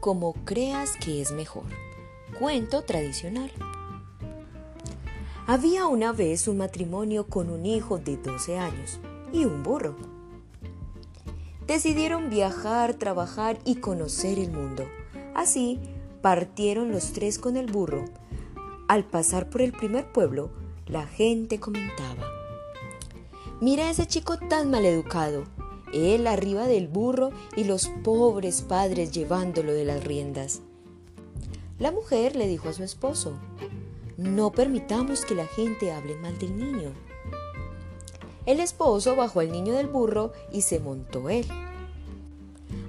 como creas que es mejor. Cuento tradicional. Había una vez un matrimonio con un hijo de 12 años y un burro. Decidieron viajar, trabajar y conocer el mundo. Así partieron los tres con el burro. Al pasar por el primer pueblo, la gente comentaba, Mira a ese chico tan maleducado, él arriba del burro y los pobres padres llevándolo de las riendas. La mujer le dijo a su esposo, no permitamos que la gente hable mal del niño. El esposo bajó al niño del burro y se montó él.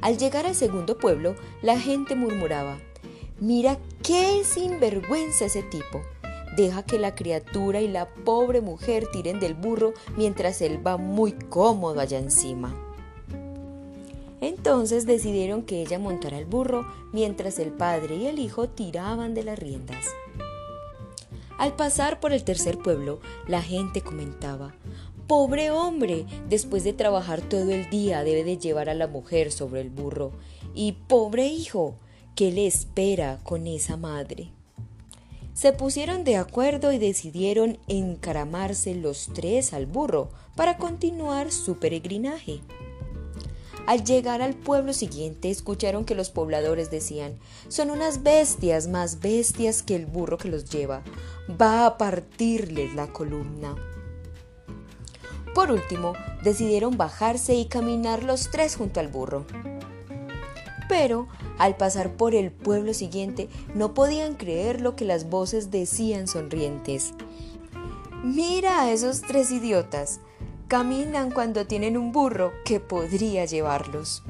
Al llegar al segundo pueblo, la gente murmuraba, mira qué sinvergüenza ese tipo. Deja que la criatura y la pobre mujer tiren del burro mientras él va muy cómodo allá encima. Entonces decidieron que ella montara el burro mientras el padre y el hijo tiraban de las riendas. Al pasar por el tercer pueblo, la gente comentaba, Pobre hombre, después de trabajar todo el día debe de llevar a la mujer sobre el burro. Y pobre hijo, ¿qué le espera con esa madre? Se pusieron de acuerdo y decidieron encaramarse los tres al burro para continuar su peregrinaje. Al llegar al pueblo siguiente escucharon que los pobladores decían, son unas bestias más bestias que el burro que los lleva, va a partirles la columna. Por último, decidieron bajarse y caminar los tres junto al burro. Pero, al pasar por el pueblo siguiente, no podían creer lo que las voces decían sonrientes. Mira a esos tres idiotas. Caminan cuando tienen un burro que podría llevarlos.